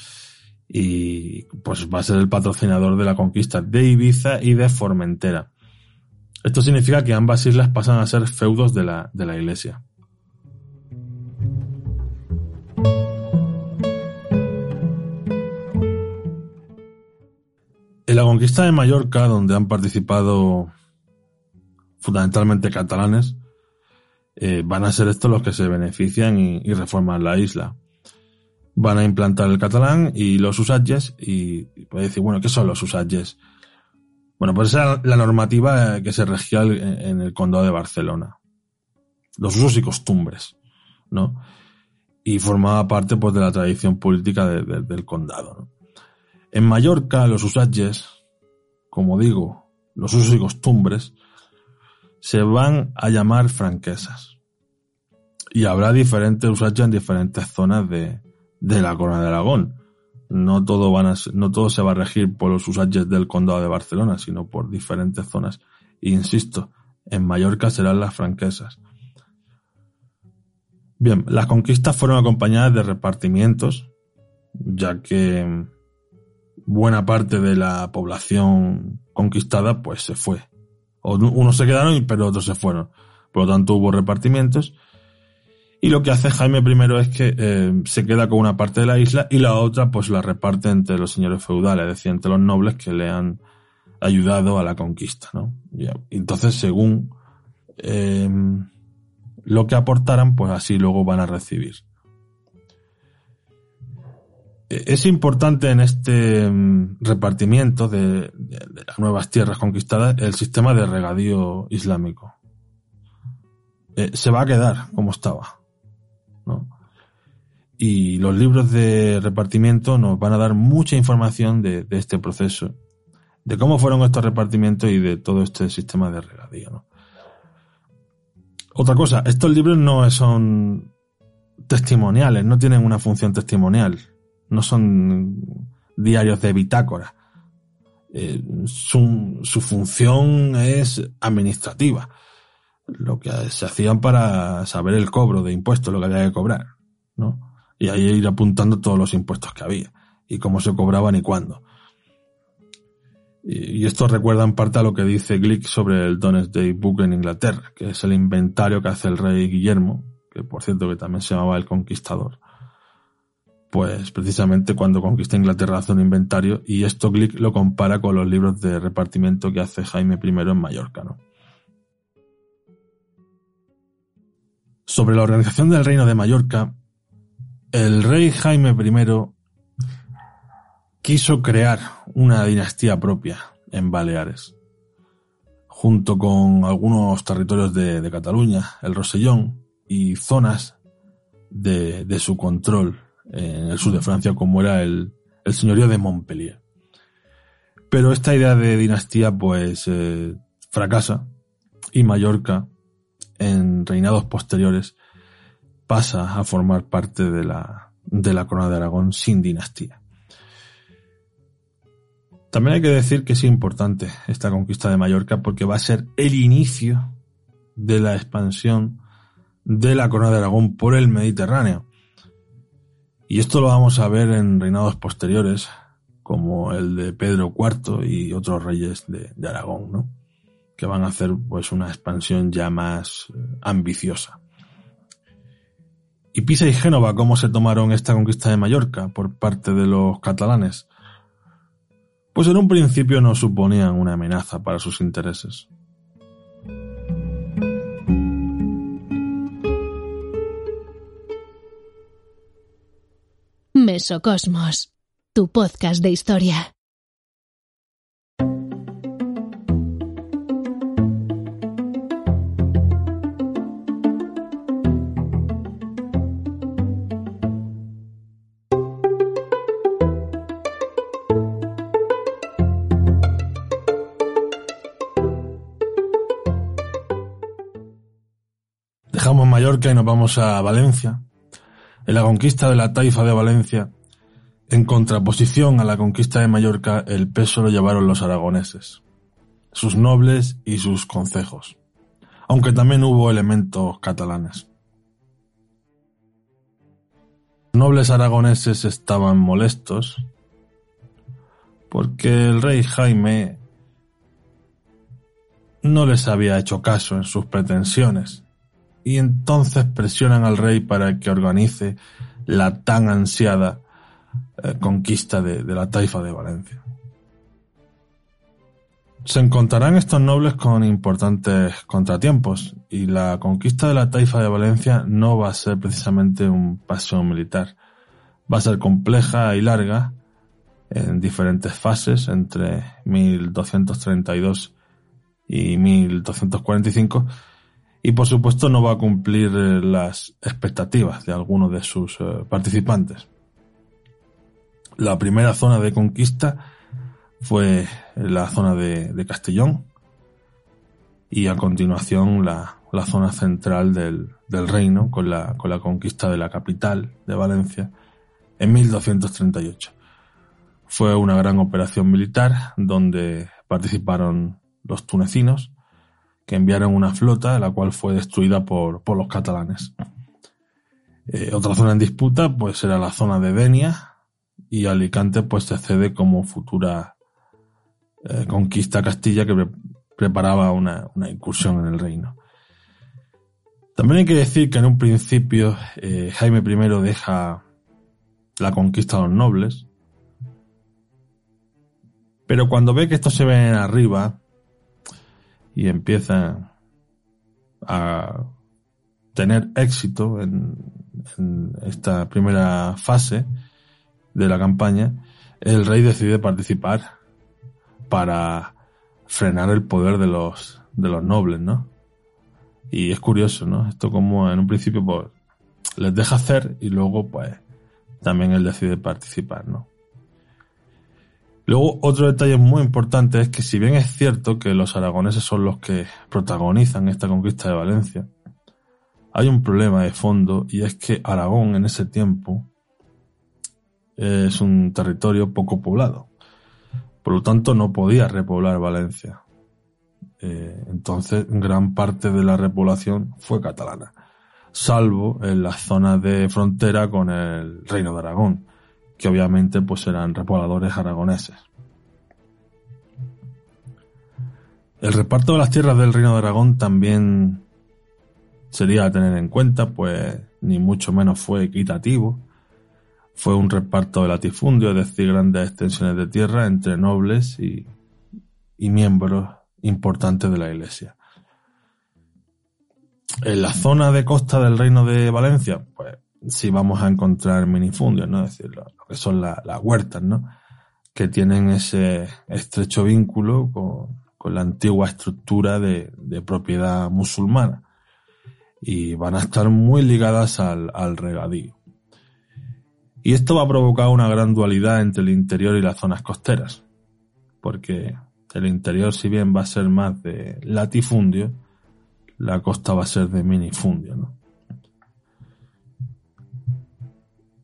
Y pues va a ser el patrocinador de la conquista de Ibiza y de Formentera. Esto significa que ambas islas pasan a ser feudos de la, de la iglesia. En la conquista de Mallorca, donde han participado fundamentalmente catalanes, eh, van a ser estos los que se benefician y, y reforman la isla van a implantar el catalán y los usages y puede decir, bueno, ¿qué son los usages? Bueno, pues esa es la normativa que se regía en el condado de Barcelona. Los usos y costumbres, ¿no? Y formaba parte pues de la tradición política de, de, del condado. ¿no? En Mallorca, los usages, como digo, los usos y costumbres, se van a llamar franquesas. Y habrá diferentes usages en diferentes zonas de, de la Corona de Aragón. No todo, van a, no todo se va a regir por los usages del Condado de Barcelona, sino por diferentes zonas. Insisto, en Mallorca serán las franquesas. Bien, las conquistas fueron acompañadas de repartimientos, ya que buena parte de la población conquistada pues se fue. Unos se quedaron, pero otros se fueron. Por lo tanto hubo repartimientos y lo que hace Jaime I es que eh, se queda con una parte de la isla y la otra pues la reparte entre los señores feudales, es decir, entre los nobles que le han ayudado a la conquista, ¿no? Y entonces, según eh, lo que aportaran, pues así luego van a recibir. E-, es importante en este mm, repartimiento de, las nuevas tierras conquistadas el sistema de regadío islámico. Eh, se va a quedar como estaba Y los libros de repartimiento nos van a dar mucha información de, este proceso, de cómo fueron estos repartimientos y de todo este sistema de regadío. ¿no? Otra cosa, estos libros no son testimoniales, no tienen una función testimonial, no son diarios de bitácora. Eh, su, función es administrativa. Lo que se hacían para saber el cobro de impuestos, lo que había que cobrar, ¿no? Y ahí ir apuntando todos los impuestos que había y cómo se cobraban y cuándo. Y, y esto recuerda en parte a lo que dice Glick sobre el Domesday Book en Inglaterra, que es el inventario que hace el rey Guillermo, que por cierto que también se llamaba el Conquistador pues precisamente cuando conquista Inglaterra hace un inventario y esto Glick lo compara con los libros de repartimiento que hace Jaime I en Mallorca. ¿no? Sobre la organización del reino de Mallorca, el rey Jaime I quiso crear una dinastía propia en Baleares, junto con algunos territorios de, Cataluña, el Rosellón y zonas de, su control en el sur de Francia, como era el, el señorío de Montpellier. Pero esta idea de dinastía, pues, eh, fracasa y Mallorca, en reinados posteriores, pasa a formar parte de la, de la corona de Aragón sin dinastía. También hay que decir que es importante esta conquista de Mallorca porque va a ser el inicio de la expansión de la corona de Aragón por el Mediterráneo. Y esto lo vamos a ver en reinados posteriores, como el de Pedro IV y otros reyes de, de Aragón, ¿no? Que van a hacer pues una expansión ya más eh, ambiciosa. ¿Y Pisa y Génova cómo se tomaron esta conquista de Mallorca por parte de los catalanes? Pues en un principio no suponían una amenaza para sus intereses. Mesocosmos, tu podcast de historia. Mallorca y nos vamos a Valencia, en la conquista de la taifa de Valencia, en contraposición a la conquista de Mallorca, el peso lo llevaron los aragoneses, sus nobles y sus concejos, aunque también hubo elementos catalanes. Los nobles aragoneses estaban molestos porque el rey Jaime no les había hecho caso en sus pretensiones y entonces presionan al rey para que organice la tan ansiada eh, conquista de, de la taifa de Valencia. Se encontrarán estos nobles con importantes contratiempos y la conquista de la taifa de Valencia no va a ser precisamente un paseo militar. Va a ser compleja y larga en diferentes fases entre 1232 y 1245 y por supuesto no va a cumplir eh, las expectativas de algunos de sus eh, participantes. La primera zona de conquista fue la zona de, de Castellón y a continuación la, la zona central del, del, reino con la, con la conquista de la capital de Valencia en 1238. Fue una gran operación militar donde participaron los tunecinos que enviaron una flota, la cual fue destruida por, por los catalanes. Eh, otra zona en disputa, pues era la zona de Denia, y Alicante pues se cede como futura eh, conquista Castilla que pre preparaba una, una, incursión en el reino. También hay que decir que en un principio eh, Jaime I deja la conquista a los nobles, pero cuando ve que esto se ven arriba, y empieza a tener éxito en, en, esta primera fase de la campaña, el rey decide participar para frenar el poder de los, de los nobles, ¿no? Y es curioso, ¿no? Esto como en un principio pues, les deja hacer y luego pues también él decide participar, ¿no? Luego, otro detalle muy importante es que si bien es cierto que los aragoneses son los que protagonizan esta conquista de Valencia, hay un problema de fondo y es que Aragón en ese tiempo es un territorio poco poblado. Por lo tanto, no podía repoblar Valencia. Eh, entonces, gran parte de la repoblación fue catalana, salvo en las zonas de frontera con el Reino de Aragón, que obviamente pues eran repobladores aragoneses. El reparto de las tierras del Reino de Aragón también sería a tener en cuenta, pues ni mucho menos fue equitativo. Fue un reparto de latifundio, es decir, grandes extensiones de tierra entre nobles y, y miembros importantes de la Iglesia. En la zona de costa del Reino de Valencia, pues sí vamos a encontrar minifundios, ¿no? Es decir, que son las huertas, ¿no? Que tienen ese estrecho vínculo con, con la antigua estructura de, de, propiedad musulmana. Y van a estar muy ligadas al, al regadío. Y esto va a provocar una gran dualidad entre el interior y las zonas costeras. Porque el interior, si bien va a ser más de latifundio, la costa va a ser de minifundio, ¿no?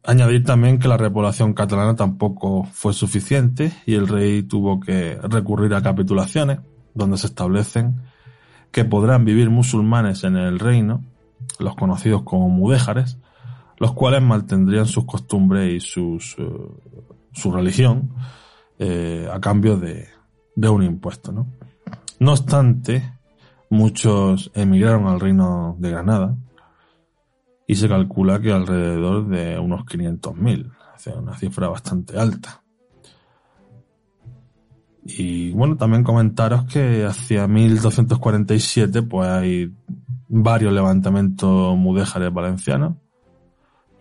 Añadir también que la repoblación catalana tampoco fue suficiente y el rey tuvo que recurrir a capitulaciones, donde se establecen que podrán vivir musulmanes en el reino, los conocidos como mudéjares, los cuales mantendrían sus costumbres y sus, uh, su religión eh, a cambio de, de un impuesto. ¿no? no obstante, muchos emigraron al reino de Granada, y se calcula que alrededor de unos 500.000, o una cifra bastante alta. Y bueno, también comentaros que hacia 1247 pues hay varios levantamientos mudéjares valencianos,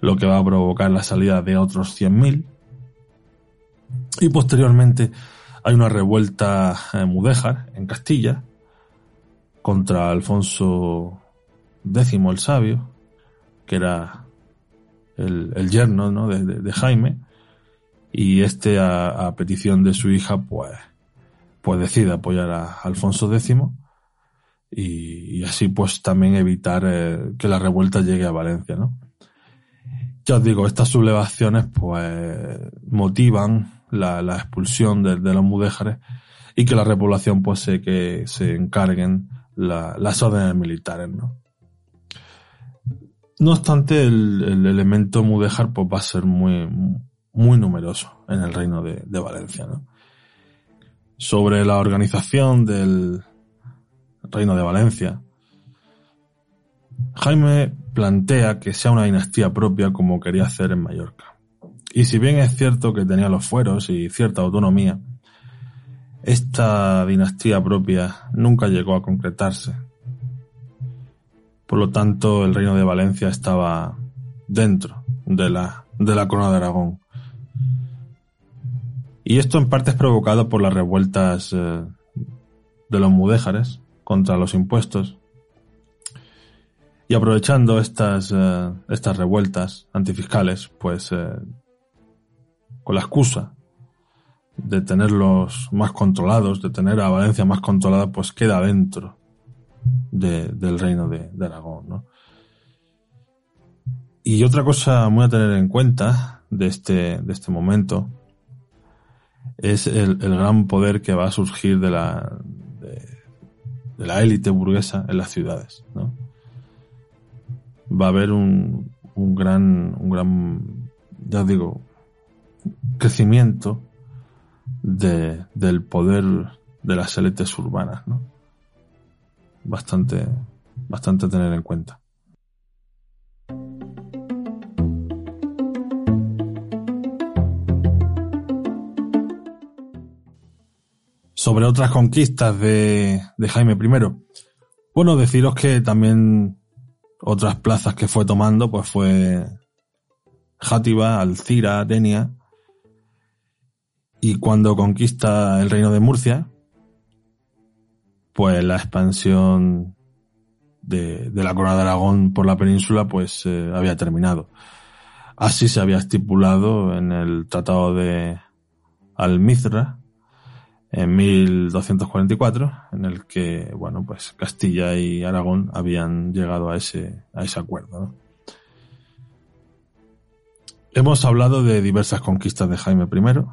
lo que va a provocar la salida de otros 100.000. Y posteriormente hay una revuelta eh, mudéjar en Castilla contra Alfonso X el Sabio, que era el, yerno ¿no? de, Jaime, y este a, petición de su hija, pues, pues decide apoyar a Alfonso X y, así pues también evitar eh, que la revuelta llegue a Valencia, ¿no? Ya os digo, estas sublevaciones pues motivan la, expulsión de, los mudéjares y que la repoblación pues se, que se encarguen las órdenes militares, ¿no? No obstante, el, elemento mudéjar pues, va a ser muy, muy numeroso en el reino de, Valencia. Sobre la organización del reino de Valencia, Jaime plantea que sea una dinastía propia como quería hacer en Mallorca. Y si bien es cierto que tenía los fueros y cierta autonomía, esta dinastía propia nunca llegó a concretarse por lo tanto, el reino de Valencia estaba dentro de la, de la corona de Aragón. Y esto en parte es provocado por las revueltas eh, de los mudéjares contra los impuestos. Y aprovechando estas, eh, estas revueltas antifiscales, pues eh, con la excusa de tenerlos más controlados, de tener a Valencia más controlada, pues queda dentro del reino de, Aragón. ¿no? Y otra cosa muy a tener en cuenta de este, de este momento es el, gran poder que va a surgir de la, de, la élite burguesa en las ciudades. ¿no? Va a haber un, un gran, un gran, ya digo, crecimiento de, del poder de las élites urbanas, ¿no? Bastante, bastante a tener en cuenta. Sobre otras conquistas de, de Jaime I, bueno, deciros que también otras plazas que fue tomando, pues fue Játiva, Alcira, Denia, y cuando conquista el reino de Murcia, pues la expansión de, de la corona de Aragón por la península pues eh, había terminado. Así se había estipulado en el Tratado de Almizra en 1244, en el que, bueno, pues Castilla y Aragón habían llegado a ese, a ese acuerdo. Hemos hablado de diversas conquistas de Jaime I,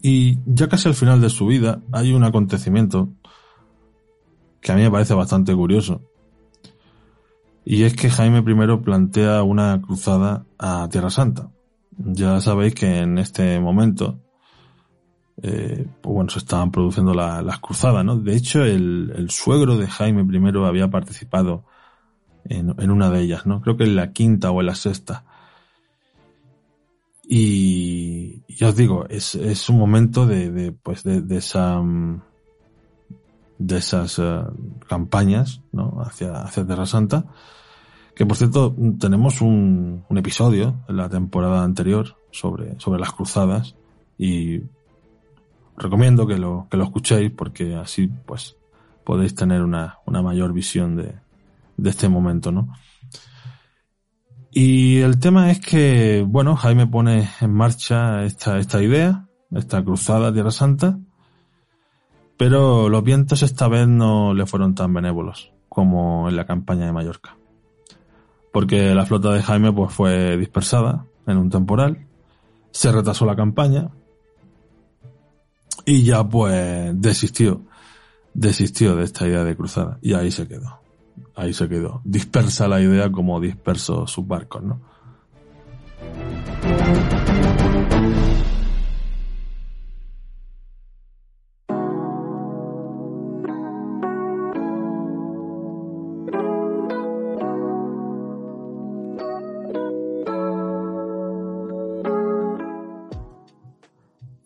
y ya casi al final de su vida hay un acontecimiento que a mí me parece bastante curioso. Y es que Jaime I plantea una cruzada a Tierra Santa. Ya sabéis que en este momento, eh, pues bueno, se estaban produciendo las cruzadas, ¿no? De hecho, el, suegro de Jaime I había participado en, una de ellas, ¿no? Creo que en la quinta o en la sexta. Y ya os digo, es, es un momento de, de pues de, de, esa mm, de esas uh, campañas ¿no? hacia, hacia Tierra Santa. Que por cierto, tenemos un, un episodio en la temporada anterior sobre, sobre las cruzadas y recomiendo que lo, que lo escuchéis porque así pues podéis tener una, una mayor visión de, de este momento, ¿no? Y el tema es que, bueno, Jaime pone en marcha esta, esta idea, esta cruzada Tierra Santa, pero los vientos esta vez no le fueron tan benévolos como en la campaña de Mallorca. Porque la flota de Jaime pues fue dispersada en un temporal, se retrasó la campaña y ya pues desistió, desistió de esta idea de cruzada y ahí se quedó ahí se quedó. Dispersa la idea como disperso sus barcos, ¿no?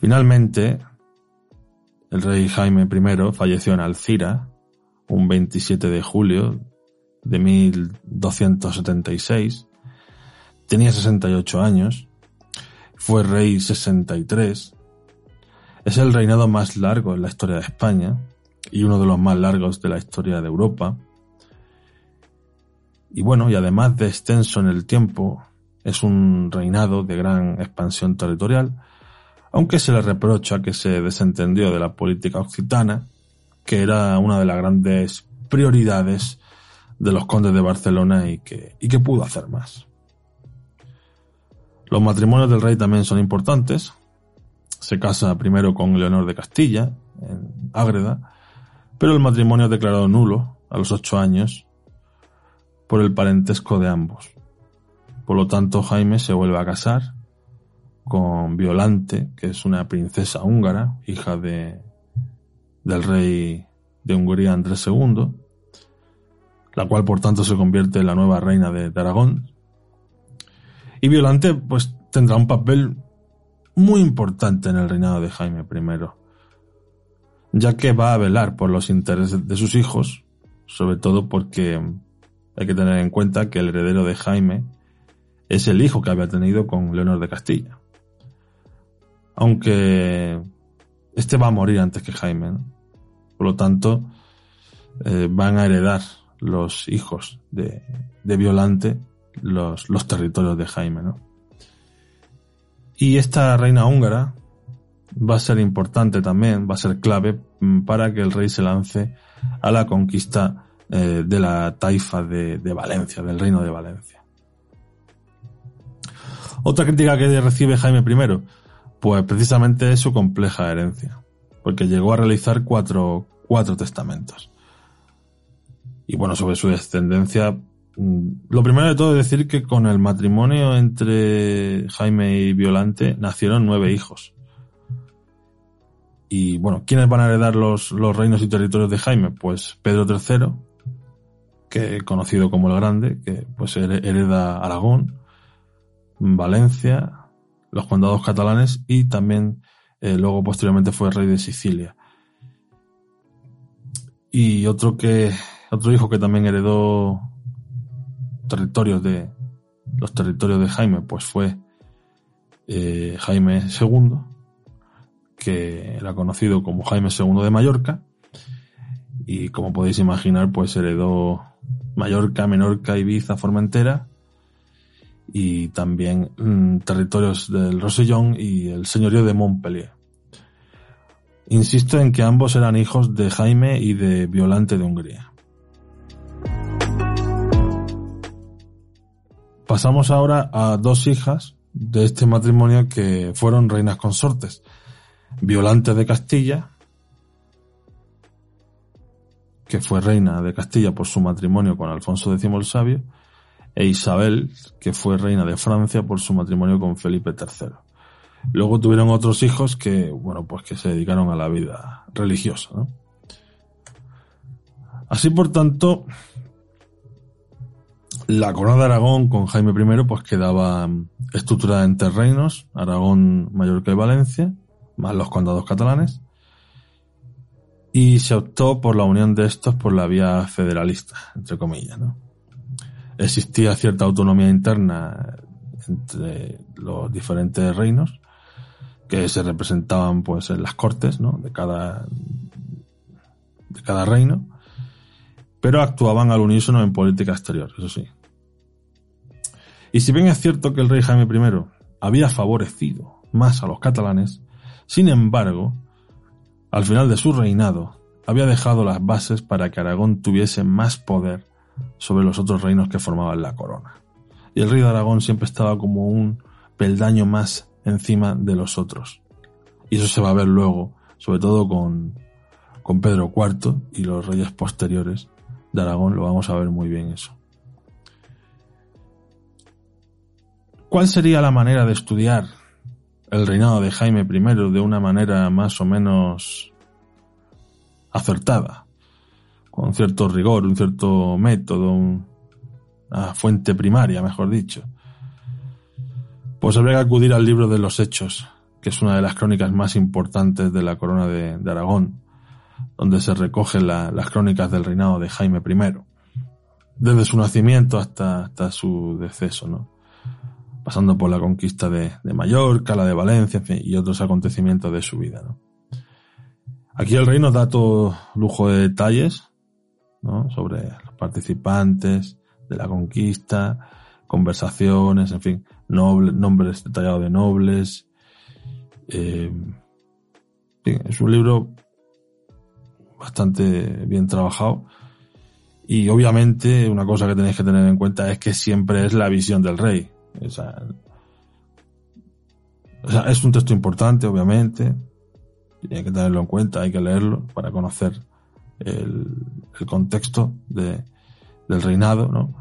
Finalmente, el rey Jaime I falleció en Alcira un 27 de julio de 1276. Tenía 68 años. Fue rey 63. Es el reinado más largo en la historia de España y uno de los más largos de la historia de Europa. Y bueno, y además de extenso en el tiempo, es un reinado de gran expansión territorial, aunque se le reprocha que se desentendió de la política occitana, que era una de las grandes prioridades de los condes de Barcelona y que, y que pudo hacer más. Los matrimonios del rey también son importantes. Se casa primero con Leonor de Castilla, en Ágreda, pero el matrimonio es declarado nulo a los ocho años por el parentesco de ambos. Por lo tanto, Jaime se vuelve a casar con Violante, que es una princesa húngara, hija de, del rey de Hungría Andrés II, la cual por tanto se convierte en la nueva reina de, Aragón. Y Violante pues tendrá un papel muy importante en el reinado de Jaime I, ya que va a velar por los intereses de sus hijos, sobre todo porque hay que tener en cuenta que el heredero de Jaime es el hijo que había tenido con Leonor de Castilla. Aunque este va a morir antes que Jaime, por lo tanto eh, van a heredar los hijos de, Violante los, territorios de Jaime, ¿no? Y esta reina húngara va a ser importante también, va a ser clave para que el rey se lance a la conquista eh, de la taifa de, de Valencia, del reino de Valencia. Otra crítica que recibe Jaime I, pues precisamente es su compleja herencia, porque llegó a realizar cuatro, cuatro testamentos. Y bueno, sobre su descendencia, mm, lo primero de todo es decir que con el matrimonio entre Jaime y Violante nacieron nueve hijos. Y bueno, ¿quiénes van a heredar los, los reinos y territorios de Jaime? Pues Pedro III, que conocido como el Grande, que pues hereda Aragón, Valencia, los condados catalanes y también eh, luego posteriormente fue rey de Sicilia. Y otro que otro hijo que también heredó territorios de los territorios de Jaime, pues fue eh, Jaime II, que era conocido como Jaime II de Mallorca. y como podéis imaginar, pues heredó Mallorca, Menorca, Ibiza, Formentera y también mm, territorios del Rosellón y el señorío de Montpellier. Insisto en que ambos eran hijos de Jaime y de Violante de Hungría. Pasamos ahora a dos hijas de este matrimonio que fueron reinas consortes. Violante de Castilla, que fue reina de Castilla por su matrimonio con Alfonso X el Sabio, e Isabel, que fue reina de Francia por su matrimonio con Felipe III. Luego tuvieron otros hijos que, bueno, pues que se dedicaron a la vida religiosa, Así por tanto, la corona de Aragón con Jaime I pues quedaba estructurada en tres reinos, Aragón, Mallorca y Valencia, más los condados catalanes, y se optó por la unión de estos por la vía federalista, entre comillas, ¿no? Existía cierta autonomía interna entre los diferentes reinos que se representaban pues en las cortes, de cada de cada reino, pero actuaban al unísono en política exterior, eso sí. Y si bien es cierto que el rey Jaime I había favorecido más a los catalanes, sin embargo, al final de su reinado, había dejado las bases para que Aragón tuviese más poder sobre los otros reinos que formaban la corona. Y el rey de Aragón siempre estaba como un peldaño más encima de los otros. Y eso se va a ver luego, sobre todo con, con Pedro IV y los reyes posteriores de Aragón, lo vamos a ver muy bien eso. ¿Cuál sería la manera de estudiar el reinado de Jaime I de una manera más o menos acertada? Con cierto rigor, un cierto método, una fuente primaria, mejor dicho. Pues habría que acudir al libro de los Hechos, que es una de las crónicas más importantes de la corona de, Aragón, donde se recogen las crónicas del reinado de Jaime I, desde su nacimiento hasta, hasta su deceso, ¿no? pasando por la conquista de, Mallorca, la de Valencia, y otros acontecimientos de su vida. Aquí el rey nos da todo lujo de detalles sobre los participantes de la conquista, conversaciones, en fin, nombres detallados de nobles. Eh, es un libro bastante bien trabajado. Y obviamente una cosa que tenéis que tener en cuenta es que siempre es la visión del rey. O sea, es un texto importante, obviamente. hay que tenerlo en cuenta, hay que leerlo para conocer el, contexto de, del reinado, ¿no?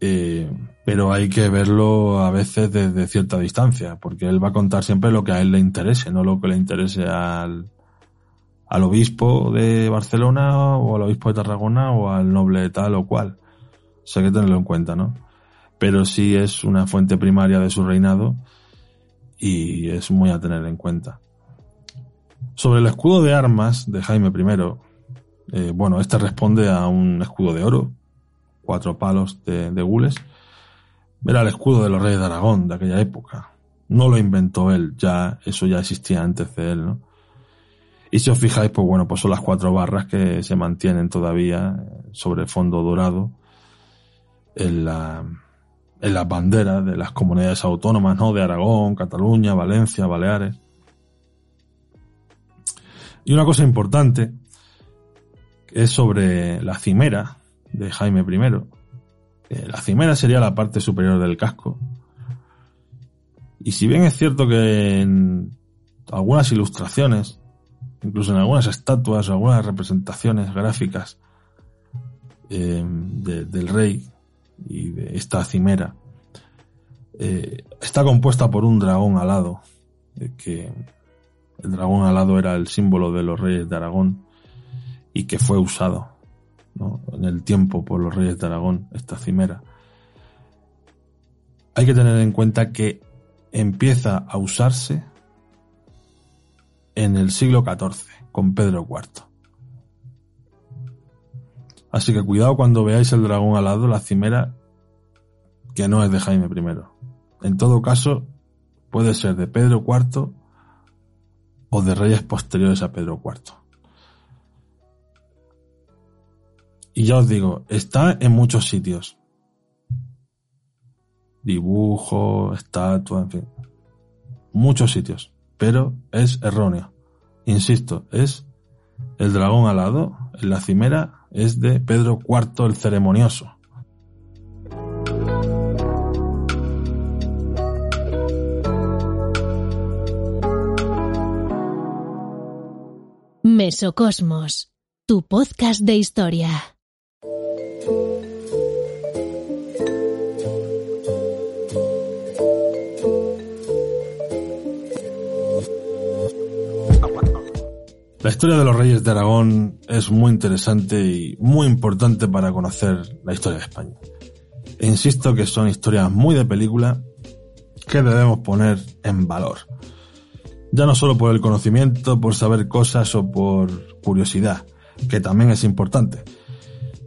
Eh, pero hay que verlo a veces desde cierta distancia, porque él va a contar siempre lo que a él le interese, no lo que le interese al, al obispo de Barcelona o al obispo de Tarragona o al noble tal o cual. O sea, hay que tenerlo en cuenta, ¿no? pero sí es una fuente primaria de su reinado y es muy a tener en cuenta. Sobre el escudo de armas de Jaime I, eh, bueno, este responde a un escudo de oro, cuatro palos de, gules. Era el escudo de los reyes de Aragón de aquella época. No lo inventó él, ya, eso ya existía antes de él, ¿no? Y si os fijáis, pues bueno, pues son las cuatro barras que se mantienen todavía sobre fondo dorado en la, en las banderas de las comunidades autónomas, ¿no? De Aragón, Cataluña, Valencia, Baleares. Y una cosa importante es sobre la cimera de Jaime I. La cimera sería la parte superior del casco. Y si bien es cierto que en algunas ilustraciones, incluso en algunas estatuas algunas representaciones gráficas eh, del rey y de esta cimera. Eh, está compuesta por un dragón alado, eh, que el dragón alado era el símbolo de los reyes de Aragón y que fue usado en el tiempo por los reyes de Aragón, esta cimera. Hay que tener en cuenta que empieza a usarse en el siglo XIV con Pedro IV. Así que cuidado cuando veáis el dragón alado, la cimera, que no es de Jaime I. En todo caso, puede ser de Pedro IV o de reyes posteriores a Pedro IV. Y ya os digo, está en muchos sitios. Dibujo, estatua, en fin. Muchos sitios. Pero es erróneo. Insisto, es el dragón alado, en la cimera, es de Pedro IV el Ceremonioso. Mesocosmos, tu podcast de historia. La historia de los reyes de Aragón es muy interesante y muy importante para conocer la historia de España. Insisto que son historias muy de película que debemos poner en valor. Ya no solo por el conocimiento, por saber cosas o por curiosidad, que también es importante,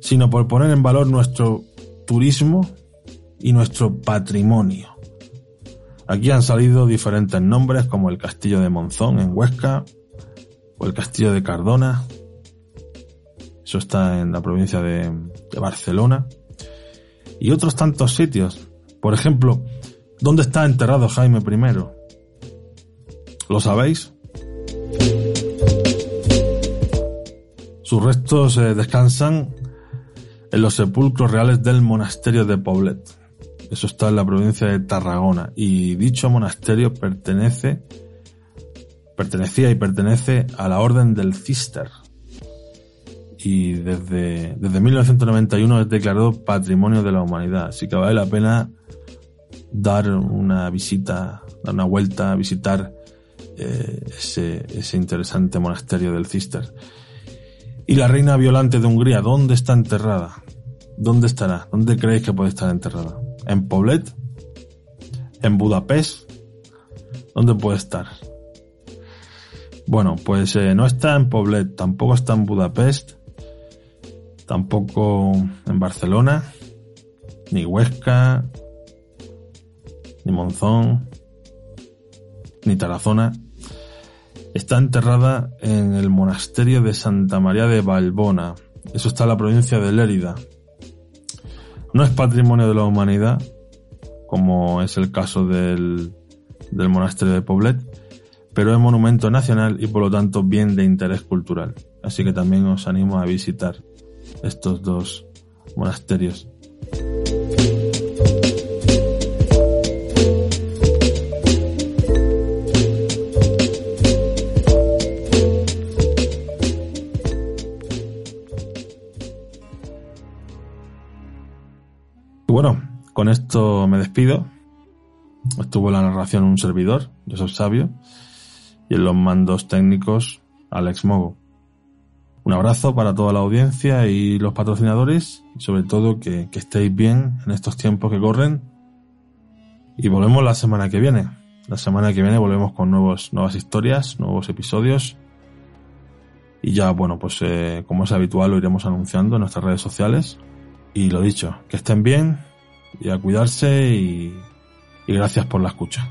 sino por poner en valor nuestro turismo y nuestro patrimonio. Aquí han salido diferentes nombres como el Castillo de Monzón en Huesca, o el castillo de Cardona. Eso está en la provincia de, Barcelona. Y otros tantos sitios. Por ejemplo, ¿dónde está enterrado Jaime I? ¿Lo sabéis? Sus restos eh, descansan en los sepulcros reales del monasterio de Poblet. Eso está en la provincia de Tarragona. Y dicho monasterio pertenece pertenecía y pertenece a la Orden del Cister. Y desde, desde 1991 es declarado Patrimonio de la Humanidad. Así que vale la pena dar una visita, dar una vuelta visitar eh, ese, ese interesante monasterio del Cister. Y la reina Violante de Hungría, ¿dónde está enterrada? ¿Dónde estará? ¿Dónde creéis que puede estar enterrada? ¿En Poblet? ¿En Budapest? ¿Dónde puede estar? Bueno, pues eh, no está en Poblet, tampoco está en Budapest, tampoco en Barcelona, ni Huesca, ni Monzón, ni Tarazona. Está enterrada en el monasterio de Santa María de Balbona. Eso está en la provincia de Lérida. No es patrimonio de la humanidad, como es el caso del, del monasterio de Poblet, pero es monumento nacional y por lo tanto bien de interés cultural. Así que también os animo a visitar estos dos monasterios. Con esto me despido. Estuvo en la narración un servidor, yo soy Sabio y en los mandos técnicos Alex Mogo. Un abrazo para toda la audiencia y los patrocinadores y sobre todo que, estéis bien en estos tiempos que corren y volvemos la semana que viene. La semana que viene volvemos con nuevos, nuevas historias, nuevos episodios. Y ya, bueno, pues eh, como es habitual lo iremos anunciando en nuestras redes sociales. Y lo dicho, que estén bien y a cuidarse y, gracias por la escucha.